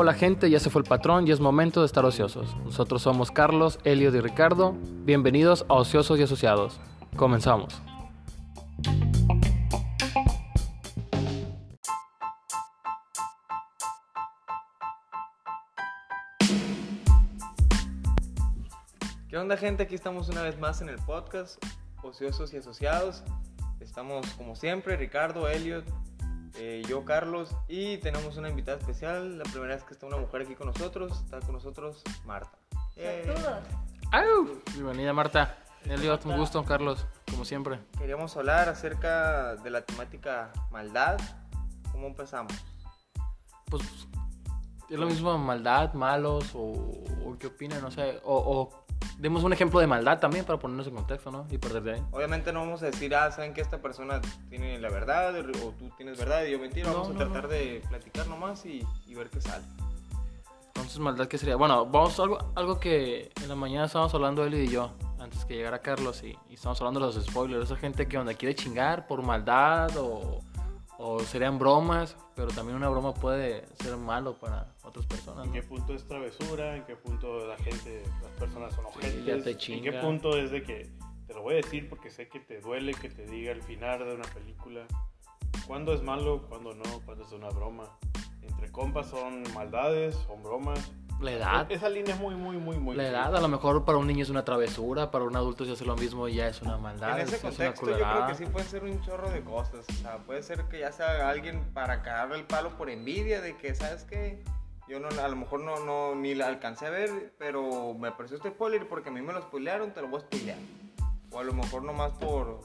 Hola gente, ya se fue el patrón y es momento de estar ociosos. Nosotros somos Carlos, Elliot y Ricardo. Bienvenidos a Ociosos y Asociados. Comenzamos. ¿Qué onda gente? Aquí estamos una vez más en el podcast Ociosos y Asociados. Estamos como siempre, Ricardo, Elliot, eh, yo, Carlos, y tenemos una invitada especial. La primera vez que está una mujer aquí con nosotros, está con nosotros Marta. Bienvenida Marta. Elliot, un gusto, Carlos, como siempre. queríamos hablar acerca de la temática maldad. ¿Cómo empezamos? Pues es lo mismo maldad, malos o, o qué opinan, no sé. O, o demos un ejemplo de maldad también para ponernos en contexto, ¿no? Y perder de ahí. Obviamente no vamos a decir, ah, saben que esta persona tiene la verdad o tú tienes verdad y yo mentira. No, Vamos a tratar no. de platicar nomás y, y ver qué sale. Entonces, maldad, ¿qué sería? Bueno, vamos a algo, algo que en la mañana estábamos hablando él y yo, antes que llegara Carlos, y, y estábamos hablando de los spoilers. Esa gente que donde quiere chingar por maldad o, o serían bromas, pero también una broma puede ser malo para otras personas. ¿En ¿no? qué punto es travesura? ¿En qué punto la gente, las personas son objetos? te ¿En qué punto es de que te lo voy a decir porque sé que te duele que te diga el final de una película? ¿Cuándo es malo? ¿Cuándo no? ¿Cuándo es una broma? Entre compas son maldades, son bromas. La edad. Esa línea es muy, muy, muy, muy. La edad, a lo mejor para un niño es una travesura, para un adulto si hace lo mismo ya es una maldad. en ese es una contexto yo creo que sí puede ser un chorro de cosas. O sea, puede ser que ya sea alguien para cagarle el palo por envidia de que, ¿sabes qué? Yo no, a lo mejor no, no, ni la alcancé a ver, pero me apareció este spoiler porque a mí me lo spoilearon, te lo voy a spoilear. O a lo mejor nomás por,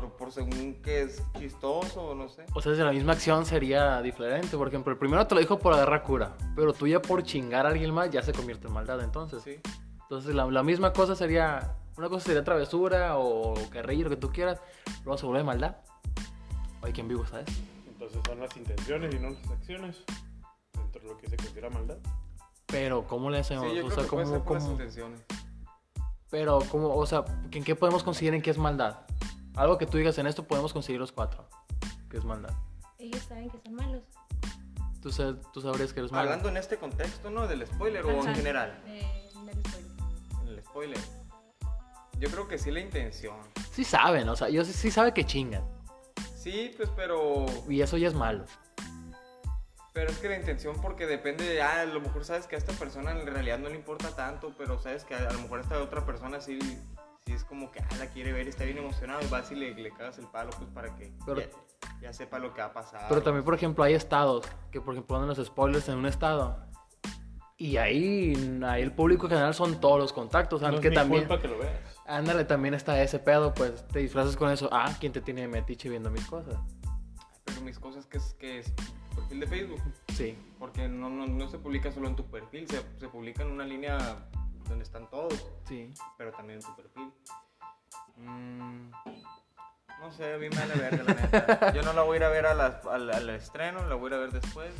por, por según que es chistoso o no sé. O sea, si la misma acción sería diferente. Por ejemplo, el primero te lo dijo por agarrar cura, pero tú ya por chingar a alguien más ya se convierte en maldad. Entonces, Sí. entonces la, la misma cosa sería, una cosa sería travesura o reír, lo que tú quieras, luego se vuelve maldad. Hay quien vivo, ¿sabes? Entonces son las intenciones y no las acciones. Dentro de lo que se considera maldad. Pero, ¿cómo le Sí, hacemos? yo o creo sea, que puede ¿cómo, ser por las cómo- intenciones. Pero, ¿cómo, o sea, ¿en qué podemos conseguir en qué es maldad? Algo que tú digas en esto podemos conseguir los cuatro. ¿Qué es maldad? Ellos saben que son malos. Tú, sab- tú sabrías que eres malo. Hablando en este contexto, ¿no? Del spoiler o en general. Eh, del spoiler. En el spoiler. Yo creo que sí la intención. Sí saben, o sea, yo sí, sí sabe que chingan. Sí, pues, pero Y eso ya es malo. Pero es que la intención, porque depende de, ah, a lo mejor sabes que a esta persona en realidad no le importa tanto, pero sabes que a, a lo mejor a esta otra persona sí, sí es como que, ah, la quiere ver está bien emocionado y vas y le, le cagas el palo, pues para que Pero- ya, ya sepa lo que va a pasar. Pero también, por ejemplo, hay estados que, por ejemplo, ponen los spoilers en un estado. Y ahí, ahí el público en general son todos los contactos. No es Aunque mi también, culpa que lo veas. ándale, también está ese pedo, pues te disfrazas con eso. Ah, ¿quién te tiene de metiche viendo mis cosas? Pero mis cosas que es, que es perfil de Facebook, Sí. porque no, no, no se publica solo en tu perfil, se, se publica en una línea donde están todos, Sí. pero también en tu perfil. Mm, no sé, a mí me vale verga, la neta. Yo no la voy a ir a ver a la- al, al estreno, la voy a ir a ver después.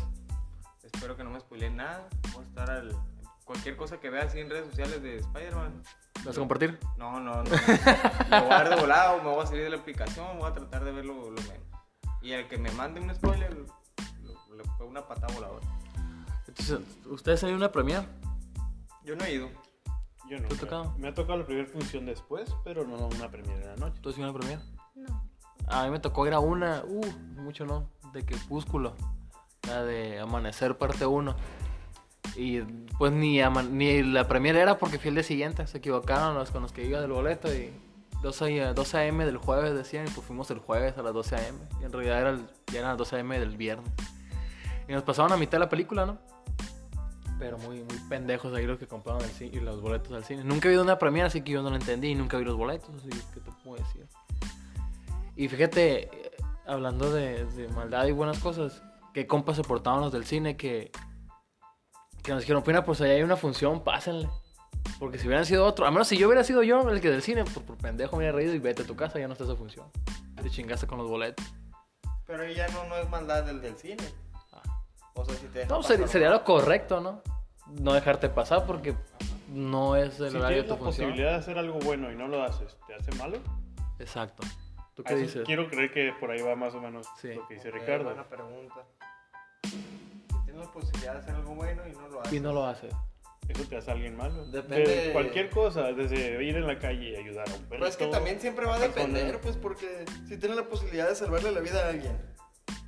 Espero que no me spoileen nada. Voy a estar al. Cualquier cosa que vea así en redes sociales de Spider-Man. ¿Lo vas a compartir? No, no, no. Lo voy a dar de volado, me voy a salir de la aplicación, voy a tratar de verlo lo menos. Y el que me mande un spoiler, le pego una patada voladora. Entonces, ¿ustedes han ido a una premiere? Yo no he ido. Yo no. ¿Te ha tocado? Me ha tocado la primera función después, pero no una primera en la noche. ¿Tú has ido a una premiere? No. A mí me tocó ir a una, uh, mucho no, de Crepúsculo, la de Amanecer parte 1. Y pues ni, ama- ni la premiere era porque fui el día siguiente, se equivocaron los con los que iba del boleto y 12, a- 12 a.m. del jueves decían y pues fuimos el jueves a las 12 a.m. Y en realidad era el- ya eran las 12 a.m. del viernes. Y nos pasaron a mitad de la película, ¿no? Pero muy, muy pendejos ahí los que compraron el cine y los boletos al cine. Nunca he ido una premiere, así que yo no lo entendí y nunca vi los boletos, así que te puedo decir. Y fíjate, eh, hablando de, maldad y buenas cosas, que compas se portaban los del cine que, que nos dijeron, pina, pues allá hay una función, pásenle. Porque si hubieran sido otro, a menos si yo hubiera sido yo el que del cine, pues por pendejo me hubiera reído y vete a tu casa, ya no está esa función. Te chingaste con los boletos. Pero ya no, no es maldad del, del cine. O sea, si te No, pasar, sería, sería lo correcto, ¿no? No dejarte pasar porque no es el Si horario de tienes tu la función. posibilidad de hacer algo bueno y no lo haces, ¿te hace malo? Exacto. ¿Tú A qué dices? Quiero creer que por ahí va más o menos Sí. lo que dice Ok, Ricardo. Buena pregunta. Si tienes la posibilidad de hacer algo bueno y no lo haces. Y no lo hace. Eso te hace alguien malo. Depende- De cualquier cosa, desde ir en la calle y ayudar a un perro. Pero es que también siempre va a persona. depender, pues, porque si tienes la posibilidad de salvarle la vida a alguien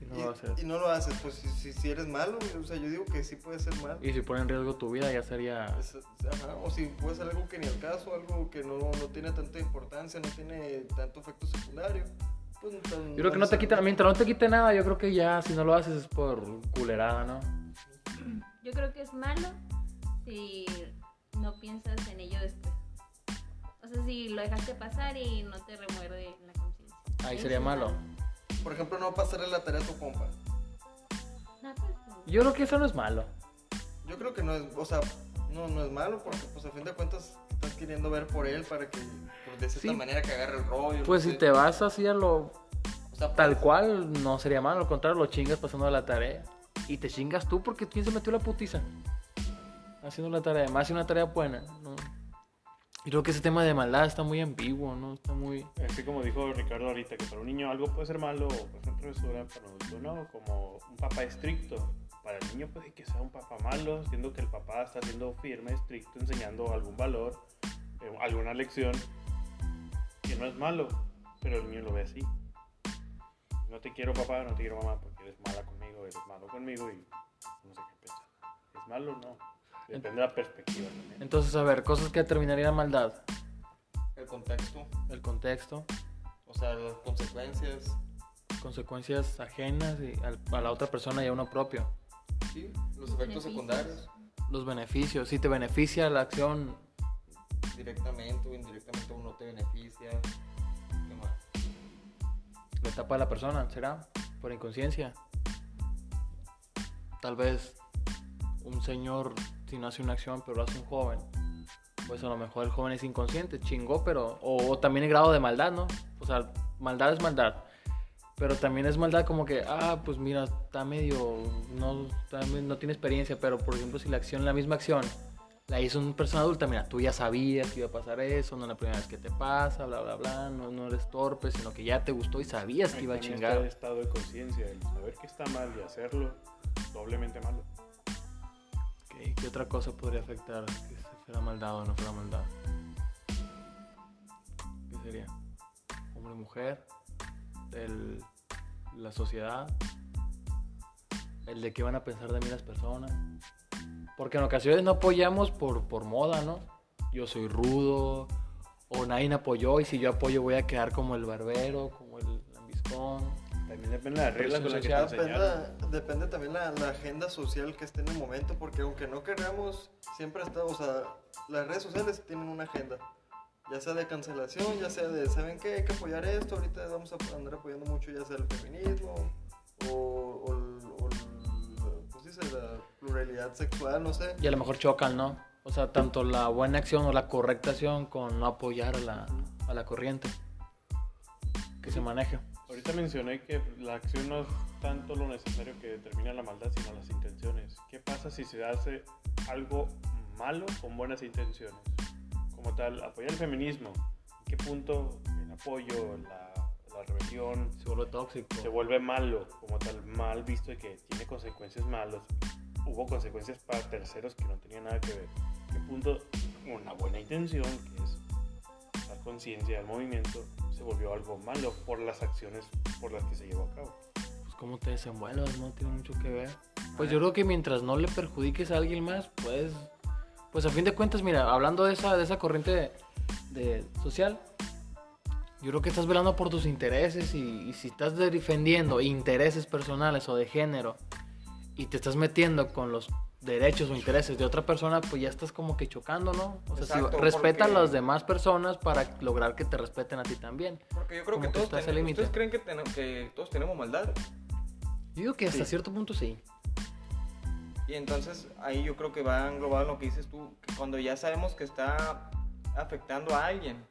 no y, lo hace. y no lo haces, pues si, si, si eres malo, o sea, yo digo que sí puede ser malo. Y si pone en riesgo tu vida, ya sería. Es- ajá, o si puede ser algo que ni al caso, algo que no, no tiene tanta importancia, no tiene tanto efecto secundario. Pues, tan- Yo creo que no te quita, mientras no te quite nada, yo creo que ya si no lo haces es por culerada, ¿no? Yo creo que es malo si no piensas en ello después. O sea, si lo dejaste pasar y no te remuerde la conciencia. Ahí sería malo. Por ejemplo, no pasarle la tarea a tu compa. Yo creo que eso no es malo. Yo creo que no es, o sea, no, no es malo porque pues a fin de cuentas estás queriendo ver por él para que pues, de cierta Sí. manera que agarre el rollo. Pues si sé. te vas así a lo O sea, tal pues, cual, no sería malo. Al contrario, lo chingas pasando la tarea. Y te chingas tú porque quién se metió la putiza. Haciendo la tarea. Más si una tarea buena, ¿no? Y creo que ese tema de maldad está muy ambiguo, ¿no? Está muy... Así como dijo Ricardo ahorita, que para un niño algo puede ser malo, puede ser travesura, para un adulto no, como un papá estricto. Para el niño puede que sea un papá malo, siendo que el papá está siendo firme, estricto, enseñando algún valor, eh, alguna lección, que no es malo, pero el niño lo ve así. No te quiero papá, no te quiero mamá, porque eres mala conmigo, eres malo conmigo y no sé qué pensar. ¿Es malo o no? Depende de la perspectiva también. Entonces, a ver, cosas que determinarían maldad. el contexto, El contexto, o sea, las consecuencias, consecuencias ajenas y al- a la otra persona y a uno propio. sí, los efectos Beneficios. secundarios, Los beneficios, si te beneficia la acción, directamente o indirectamente uno te beneficia. ¿Qué más? la etapa de la persona, ¿será? Por inconsciencia. Tal vez un señor, si no hace una acción, pero lo hace un joven, pues a lo mejor el joven es inconsciente, chingó, pero. O, o también el grado de maldad, ¿no? O sea, maldad es maldad. Pero también es maldad como que, ah, pues mira, está medio. No, está no tiene experiencia, pero por ejemplo, si la acción, la misma acción, la hizo una persona adulta, mira, tú ya sabías que iba a pasar eso, no es la primera vez que te pasa, bla, bla, bla, no, no eres torpe, sino que ya te gustó y sabías que iba a chingar. está el estado de conciencia, el saber que está mal y hacerlo doblemente malo. Ok, ¿Qué otra cosa podría afectar que se fuera maldad o no fuera maldad? ¿Qué sería? Hombre, mujer, el, la sociedad, el de qué van a pensar de mí las personas. Porque en ocasiones no apoyamos por, por moda, ¿no? Yo soy rudo, o nadie me apoyó, y si yo apoyo voy a quedar como el barbero, como el lambiscón. También depende de las reglas con las que te. Depende, depende también la, la agenda social que esté en el momento, porque aunque no queramos, siempre está, o sea, las redes sociales tienen una agenda, ya sea de cancelación, ya sea de, ¿saben qué? Hay que apoyar esto, ahorita vamos a andar apoyando mucho, ya sea el feminismo, o, o, el- o ¿cómo se dice? La pluralidad sexual, no sé. Y a lo mejor chocan, ¿no? O sea, tanto la buena acción o la correcta acción con no apoyar a la, a la corriente que se maneje. Ahorita mencioné que la acción no es tanto lo necesario que determina la maldad, sino las intenciones. ¿Qué pasa si se hace algo malo con buenas intenciones? Como tal, apoyar el feminismo. ¿En qué punto el apoyo, la, la rebelión, Se vuelve tóxico. se vuelve malo, como tal, mal visto y que tiene consecuencias malas. Hubo consecuencias para terceros que no tenían nada que ver. ¿Qué punto una buena intención, que es dar conciencia al movimiento, se volvió algo malo por las acciones por las que se llevó a cabo? Pues cómo te desenvuelvas, ¿no? Tiene mucho que ver. Pues yo creo que mientras no le perjudiques a alguien más, pues... Pues a fin de cuentas, mira, hablando de esa, de esa corriente de, de social, yo creo que estás velando por tus intereses y, y si estás defendiendo intereses personales o de género y te estás metiendo con los derechos o intereses de otra persona, pues ya estás como que chocando, ¿no? O sea, si respeta a las demás personas para lograr que te respeten a ti también. Porque yo creo Como que todos tenemos. ¿ustedes creen que, todos tenemos maldad? Yo digo que hasta Sí. cierto punto sí. Y entonces ahí yo creo que va englobado en lo que dices tú, que cuando ya sabemos que está afectando a alguien,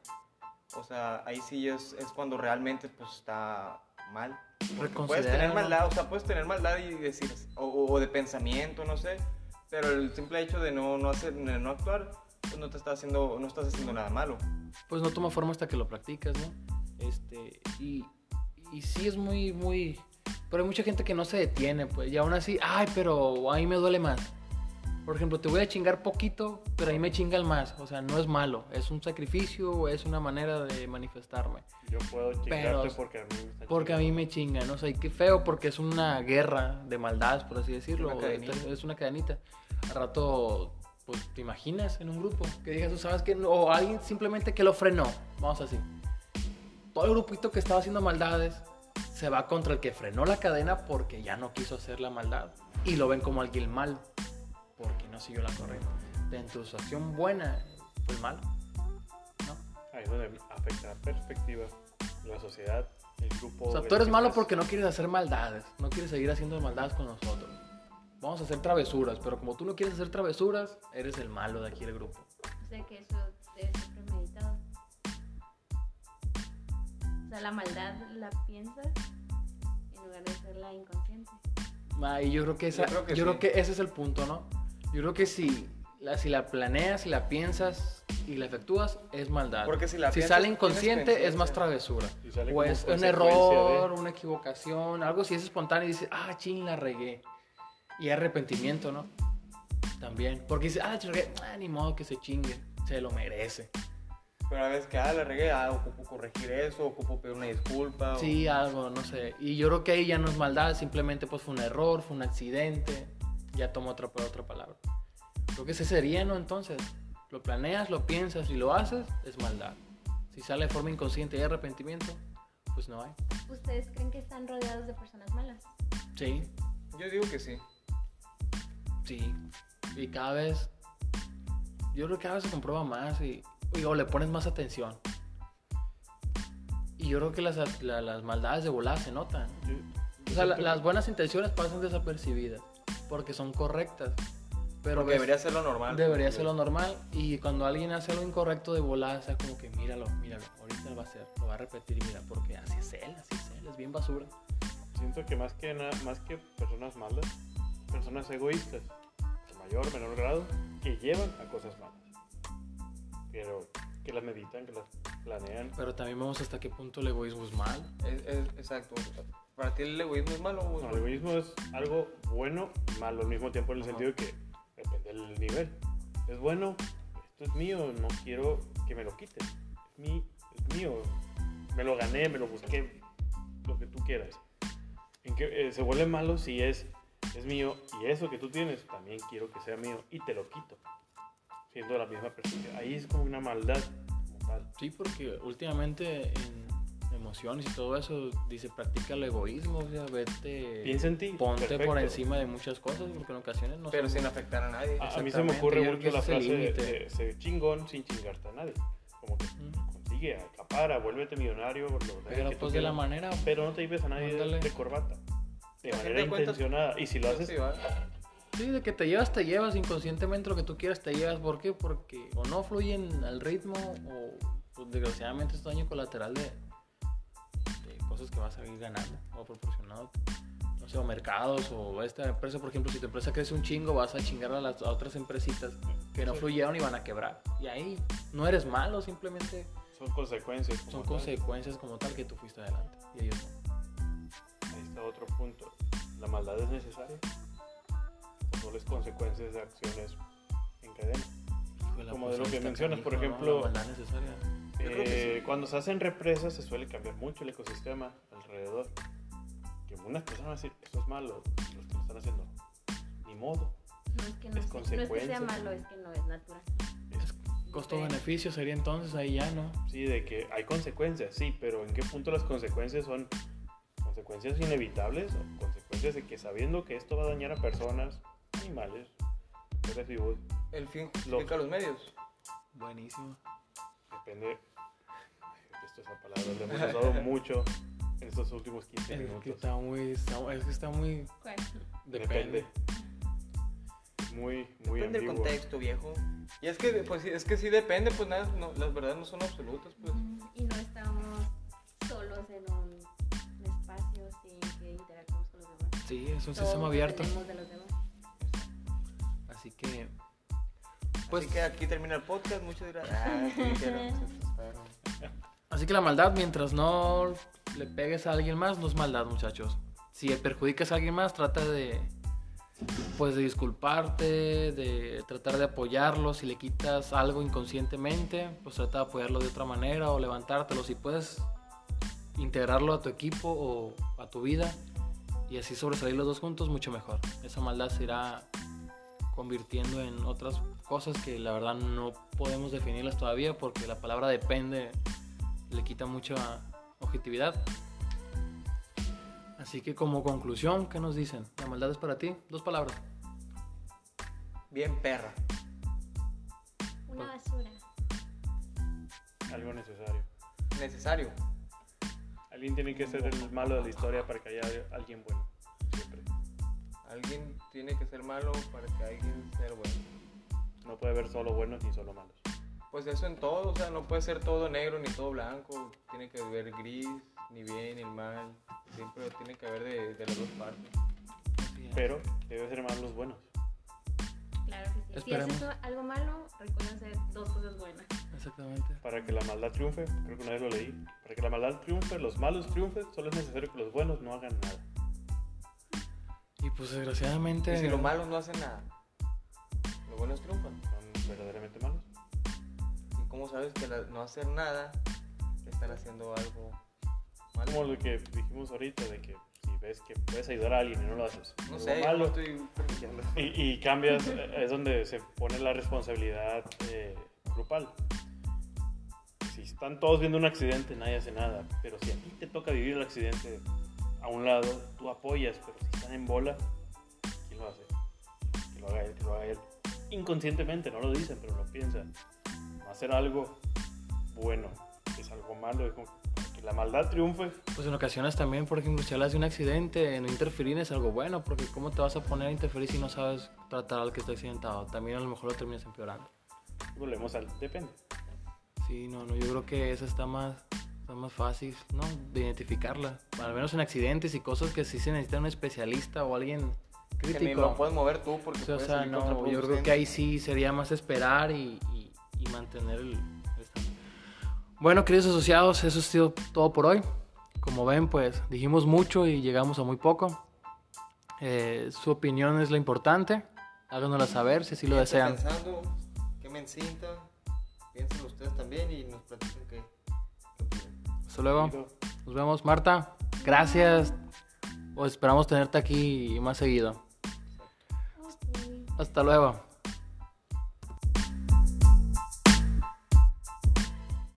o sea, ahí sí es, es cuando realmente pues está mal. Puedes tener maldad, o sea, puedes tener maldad y decir, o de pensamiento, no sé, pero el simple hecho de no, no, hacer, no actuar, pues no te está haciendo, no estás haciendo nada malo. Pues no toma forma hasta que lo practicas, ¿no? Este, y, y sí es muy, muy... Pero hay mucha gente que no se detiene, pues, y aún así, ay, pero a mí me duele más. Por ejemplo, te voy a chingar poquito, pero ahí me chingan más. O sea, no es malo, es un sacrificio, es una manera de manifestarme. Yo puedo chingarte Pero- porque a mí me Porque a mí me chingan, ¿no? O sea, y qué feo porque es una guerra de maldades, por así decirlo. Una cadenita. Es una cadenita. Al rato, pues, te imaginas en un grupo que digas, tú sabes que no, o alguien simplemente que lo frenó. Vamos así. Todo el grupito que estaba haciendo maldades se va contra el que frenó la cadena porque ya no quiso hacer la maldad. Y lo ven como alguien malo porque no siguió la de su acción buena, fue el malo. ¿no? Ahí es donde afecta la perspectiva, la sociedad, el grupo. O sea, tú eres malo porque no quieres hacer maldades, no quieres seguir haciendo maldades con nosotros. Vamos a hacer travesuras, pero como tú no quieres hacer travesuras, eres el malo de aquí del grupo. O sea que eso debe ser premeditado. O sea, la maldad la piensas en lugar de hacerla inconsciente. Ah, y yo creo que esa, Yo creo que yo creo sí. que ese es el punto, ¿no? Yo creo que si la, si la planeas, si la piensas y la efectúas, es maldad. Porque si la piensas, sale inconsciente, es más travesura. O es un error, de- una equivocación, algo si es espontáneo y dices, ah, ching, la regué. Y hay arrepentimiento, ¿no? También. Porque dice, ah, la regué, ah, ni modo que se chingue, se lo merece. Pero a veces que, ah, la regué, ah, ocupo corregir eso, ocupo pedir una disculpa. o- Sí, algo, no sé. Y yo creo que ahí ya no es maldad, simplemente pues fue un error, fue un accidente. Ya tomo otra, otra palabra. Creo que ese sería, ¿no? Entonces, lo planeas, lo piensas y lo haces, es maldad. Si sale de forma inconsciente y hay arrepentimiento, pues no hay. ¿Ustedes creen que están rodeados de personas malas? Sí, Yo digo que sí. sí. Y cada vez, yo creo que cada vez se comprueba más y, y- o le pones más atención. Y yo creo que las, la- las maldades de volada se notan. O sea, la- las buenas intenciones pasan desapercibidas porque son correctas. Pero Porque ves- debería ser lo normal. debería ser lo normal. Y cuando alguien hace algo incorrecto de volada, o sea, como que míralo, míralo, ahorita lo va a hacer, lo va a repetir y mira, porque así es él, así es él, es bien basura. Siento que más que nada, más que personas malas, personas egoístas, en mayor o menor grado, que llevan a cosas malas. Pero que las meditan, que las planean. Pero también vemos hasta qué punto el egoísmo es mal. Es- es- exacto. ¿Para ti el egoísmo es malo o es No, el egoísmo es algo bueno y malo al mismo tiempo en el Ajá. sentido que depende del nivel. Es bueno, esto es mío, no quiero que me lo quiten. Es, mi, es mío, me lo gané, me lo busqué, lo que tú quieras. En que, eh, se vuelve malo si es, es mío y eso que tú tienes también quiero que sea mío y te lo quito. Siendo la misma perspectiva. Ahí es como una maldad como tal. Sí, porque últimamente en emociones y todo eso dice practica el egoísmo, o sea, vete, Piensa en ti. ponte por encima de muchas cosas, porque en ocasiones no Pero sin afectar a nadie. A, a mí se me ocurre mucho la frase de, de chingón sin chingarte a nadie. Como que Mm. consigue, acapara, vuélvete millonario. Lo Pero pues de la manera Pero no te lleves a nadie de, corbata. De manera cuentas, intencionada. Y si lo haces, Sí, de que te llevas, te llevas inconscientemente lo que tú quieras, te llevas. ¿Por qué? Porque o no fluyen al ritmo o pues, desgraciadamente es daño colateral de cosas que vas a ir ganando o proporcionado. No sé, o mercados o esta empresa, por ejemplo, si tu empresa crece un chingo, vas a chingar a las a otras empresitas que no Sí. fluyeron y van a quebrar. Y ahí no eres malo, simplemente son consecuencias. como son tal. consecuencias como tal que tú fuiste adelante. Y ellos no. Ahí está otro punto. ¿La maldad es necesaria? ¿O solo es consecuencias de acciones en cadena? Como de lo que mencionas, por canijo, ¿no? ejemplo, La maldad necesaria. Eh, Cuando se hacen represas se suele cambiar mucho el ecosistema alrededor. Que unas personas van a decir, eso es malo, los que lo están haciendo. Ni modo. No es que no, Es es, no es que sea consecuencia. malo, es que no es natural. Es Costo-beneficio sería entonces ahí ya, ¿no? Sí, de que hay consecuencias, sí, pero ¿en qué punto las consecuencias son consecuencias inevitables o consecuencias de que sabiendo que esto va a dañar a personas, animales, seres vivos, El fin justifica los medios. Buenísimo. Depende, esto esa palabra la hemos usado mucho en estos últimos 15 Es que minutos, está muy, está- es que está muy, ¿Cuál? depende. Muy, muy Depende del contexto, viejo. Y es que, pues, sí, es que sí depende, pues nada, no, las verdades no son absolutas, pues. Y no estamos solos en un, un espacio sin que interactuemos con los demás. Sí, es un Todos sistema abierto. de los demás. Así que, Pues pues, que aquí termina el podcast, gracias. Ah, sí, dijeron, se asustaron. Así que la maldad, mientras no le pegues a alguien más, no es maldad, muchachos. Si perjudicas a alguien más, trata de, pues, de disculparte, de tratar de apoyarlo. Si le quitas algo inconscientemente, pues trata de apoyarlo de otra manera o levantártelo. Si puedes integrarlo a tu equipo o a tu vida y así sobresalir los dos juntos, mucho mejor. Esa maldad se irá convirtiendo en otras cosas que la verdad no podemos definirlas todavía porque la palabra depende le quita mucha objetividad. Así que como conclusión, ¿qué nos dicen? La maldad es para ti. Dos palabras. Bien perra. Una basura. Algo necesario. Necesario. Alguien tiene que ser el malo de la historia para que haya alguien bueno. Alguien tiene que ser malo para que alguien sea bueno. No puede haber solo buenos ni solo malos. Pues eso en todo, o sea, no puede ser todo negro ni todo blanco. Tiene que haber gris, ni bien ni mal. Siempre tiene que haber de, de las dos partes. Pero debe ser más los buenos. Claro que sí. Si haces algo malo, recuerda hacer dos cosas buenas. Exactamente. Para que la maldad triunfe, creo que una vez lo leí. Para que la maldad triunfe, los malos triunfen, solo es necesario que los buenos no hagan nada. Y pues desgraciadamente... Y si los malos no hacen nada, los buenos triunfan. Son verdaderamente malos. ¿Y cómo sabes que al no hacer nada están haciendo algo malo? Como lo que dijimos ahorita, de que si ves que puedes ayudar a alguien y no lo haces. No algo sé, malo, estoy. Y, y cambias, eh, es donde se pone la responsabilidad eh, grupal. Si están todos viendo un accidente, nadie hace nada. Pero si a ti te toca vivir el accidente a un lado, tú apoyas. Pero si están en bola, ¿quién lo hace? Que lo haga él, que lo haga él. Inconscientemente, no lo dicen, pero lo piensan. Hacer algo bueno es algo malo. Es como que la maldad triunfe. Pues en ocasiones también, por ejemplo, si hablas de un accidente, no interferir es algo bueno, porque ¿cómo te vas a poner a interferir si no sabes tratar al que está accidentado? También a lo mejor lo terminas empeorando. Volvemos al depende. Sí, no, no, yo creo que esa está más, está más fácil, ¿no? De identificarla. Al menos en accidentes y cosas que sí se necesita un especialista o alguien Que crítico. lo puedes mover tú porque O sea, o no, yo creo que ahí sí sería más esperar y, y- y mantener el. Bueno, queridos asociados, eso ha sido todo por hoy. Como ven, pues dijimos mucho y llegamos a muy poco. Eh, su opinión es lo importante. Háganosla saber si así lo desean. pensando, quemen cinta, piensen ustedes también y nos opinan. Hasta luego. Nos vemos. Marta, gracias. O esperamos tenerte aquí más seguido. Hasta luego.